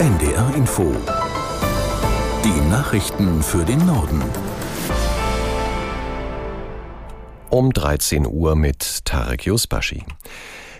NDR Info. Die Nachrichten für den Norden. Um 13 Uhr mit Tarek Yusbashi.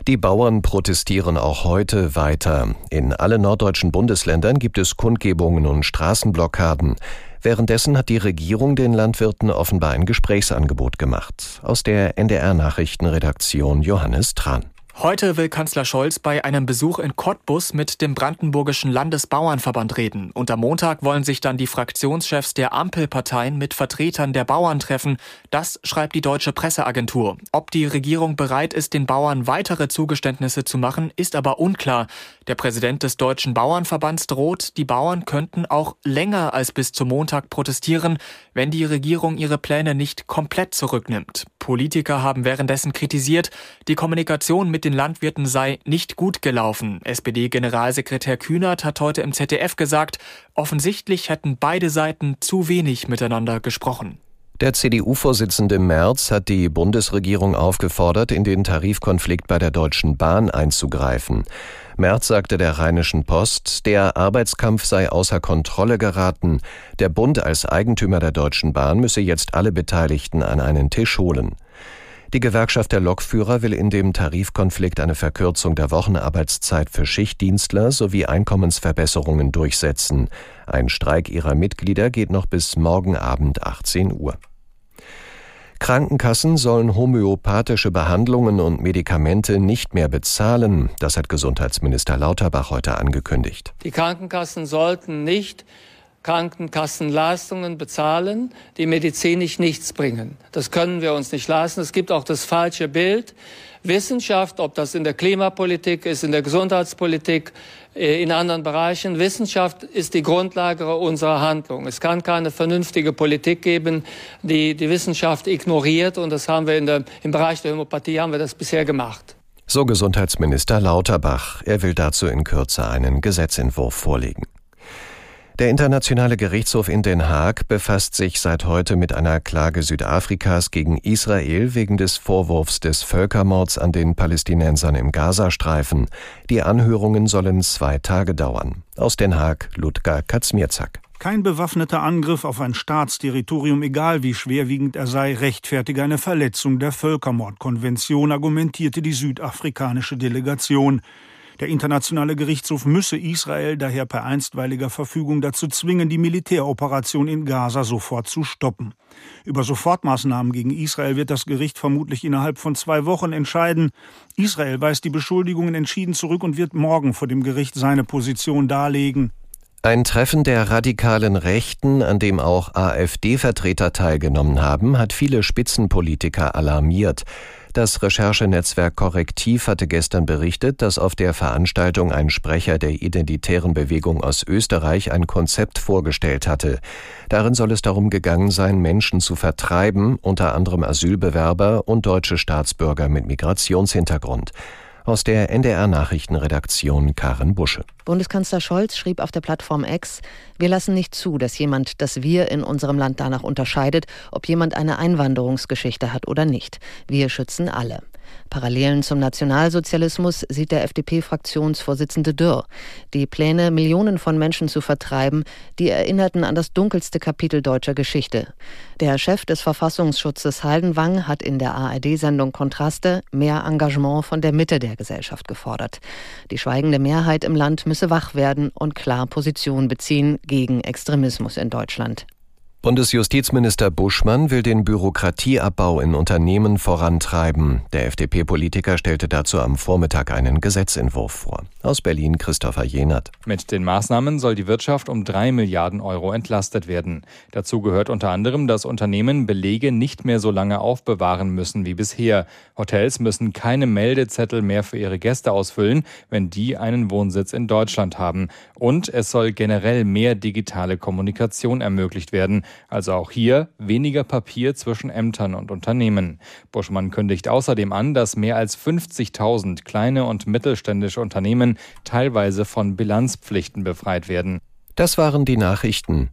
Die Bauern protestieren auch heute weiter. In allen norddeutschen Bundesländern gibt es Kundgebungen und Straßenblockaden. Währenddessen hat die Regierung den Landwirten offenbar ein Gesprächsangebot gemacht. Aus der NDR Nachrichtenredaktion Johannes Tran. Heute will Kanzler Scholz bei einem Besuch in Cottbus mit dem Brandenburgischen Landesbauernverband reden. Und am Montag wollen sich dann die Fraktionschefs der Ampelparteien mit Vertretern der Bauern treffen. Das schreibt die deutsche Presseagentur. Ob die Regierung bereit ist, den Bauern weitere Zugeständnisse zu machen, ist aber unklar. Der Präsident des Deutschen Bauernverbands droht, die Bauern könnten auch länger als bis zum Montag protestieren, wenn die Regierung ihre Pläne nicht komplett zurücknimmt. Politiker haben währenddessen kritisiert, die Kommunikation mit den Landwirten sei nicht gut gelaufen. SPD-Generalsekretär Kühnert hat heute im ZDF gesagt, offensichtlich hätten beide Seiten zu wenig miteinander gesprochen. Der CDU-Vorsitzende Merz hat die Bundesregierung aufgefordert, in den Tarifkonflikt bei der Deutschen Bahn einzugreifen. Merz sagte der Rheinischen Post, der Arbeitskampf sei außer Kontrolle geraten. Der Bund als Eigentümer der Deutschen Bahn müsse jetzt alle Beteiligten an einen Tisch holen. Die Gewerkschaft der Lokführer will in dem Tarifkonflikt eine Verkürzung der Wochenarbeitszeit für Schichtdienstler sowie Einkommensverbesserungen durchsetzen. Ein Streik ihrer Mitglieder geht noch bis morgen Abend 18 Uhr. Krankenkassen sollen homöopathische Behandlungen und Medikamente nicht mehr bezahlen. Das hat Gesundheitsminister Lauterbach heute angekündigt. Die Krankenkassen sollten nicht Krankenkassenleistungen bezahlen, die medizinisch nichts bringen. Das können wir uns nicht leisten. Es gibt auch das falsche Bild. Wissenschaft, ob das in der Klimapolitik ist, in der Gesundheitspolitik, äh, in anderen Bereichen. Wissenschaft ist die Grundlage unserer Handlung. Es kann keine vernünftige Politik geben, die die Wissenschaft ignoriert. Und das haben wir in der, im Bereich der Homöopathie haben wir das bisher gemacht. So Gesundheitsminister Lauterbach. Er will dazu in Kürze einen Gesetzentwurf vorlegen. Der Internationale Gerichtshof in Den Haag befasst sich seit heute mit einer Klage Südafrikas gegen Israel wegen des Vorwurfs des Völkermords an den Palästinensern im Gazastreifen. Die Anhörungen sollen zwei Tage dauern. Aus Den Haag Ludger Katzmierzak. Kein bewaffneter Angriff auf ein Staatsterritorium, egal wie schwerwiegend er sei, rechtfertige eine Verletzung der Völkermordkonvention, argumentierte die südafrikanische Delegation. Der Internationale Gerichtshof müsse Israel daher per einstweiliger Verfügung dazu zwingen, die Militäroperation in Gaza sofort zu stoppen. Über Sofortmaßnahmen gegen Israel wird das Gericht vermutlich innerhalb von zwei Wochen entscheiden. Israel weist die Beschuldigungen entschieden zurück und wird morgen vor dem Gericht seine Position darlegen. Ein Treffen der radikalen Rechten, an dem auch AfD-Vertreter teilgenommen haben, hat viele Spitzenpolitiker alarmiert. Das Recherchenetzwerk Korrektiv hatte gestern berichtet, dass auf der Veranstaltung ein Sprecher der identitären Bewegung aus Österreich ein Konzept vorgestellt hatte. Darin soll es darum gegangen sein, Menschen zu vertreiben, unter anderem Asylbewerber und deutsche Staatsbürger mit Migrationshintergrund. Aus der NDR Nachrichtenredaktion Karen Busche. Bundeskanzler Scholz schrieb auf der Plattform X, wir lassen nicht zu, dass jemand das Wir in unserem Land danach unterscheidet, ob jemand eine Einwanderungsgeschichte hat oder nicht. Wir schützen alle. Parallelen zum Nationalsozialismus sieht der FDP-Fraktionsvorsitzende Dürr. Die Pläne, Millionen von Menschen zu vertreiben, die erinnerten an das dunkelste Kapitel deutscher Geschichte. Der Chef des Verfassungsschutzes Haldenwang hat in der ARD-Sendung Kontraste mehr Engagement von der Mitte der Gesellschaft gefordert. Die schweigende Mehrheit im Land müsse wach werden und klar Position beziehen gegen Extremismus in Deutschland. Bundesjustizminister Buschmann will den Bürokratieabbau in Unternehmen vorantreiben. Der FDP-Politiker stellte dazu am Vormittag einen Gesetzentwurf vor. Aus Berlin Christopher Jenert. Mit den Maßnahmen soll die Wirtschaft um drei Milliarden Euro entlastet werden. Dazu gehört unter anderem, dass Unternehmen Belege nicht mehr so lange aufbewahren müssen wie bisher. Hotels müssen keine Meldezettel mehr für ihre Gäste ausfüllen, wenn die einen Wohnsitz in Deutschland haben. Und es soll generell mehr digitale Kommunikation ermöglicht werden. Also auch hier weniger Papier zwischen Ämtern und Unternehmen. Buschmann kündigt außerdem an, dass mehr als 50.000 kleine und mittelständische Unternehmen teilweise von Bilanzpflichten befreit werden. Das waren die Nachrichten.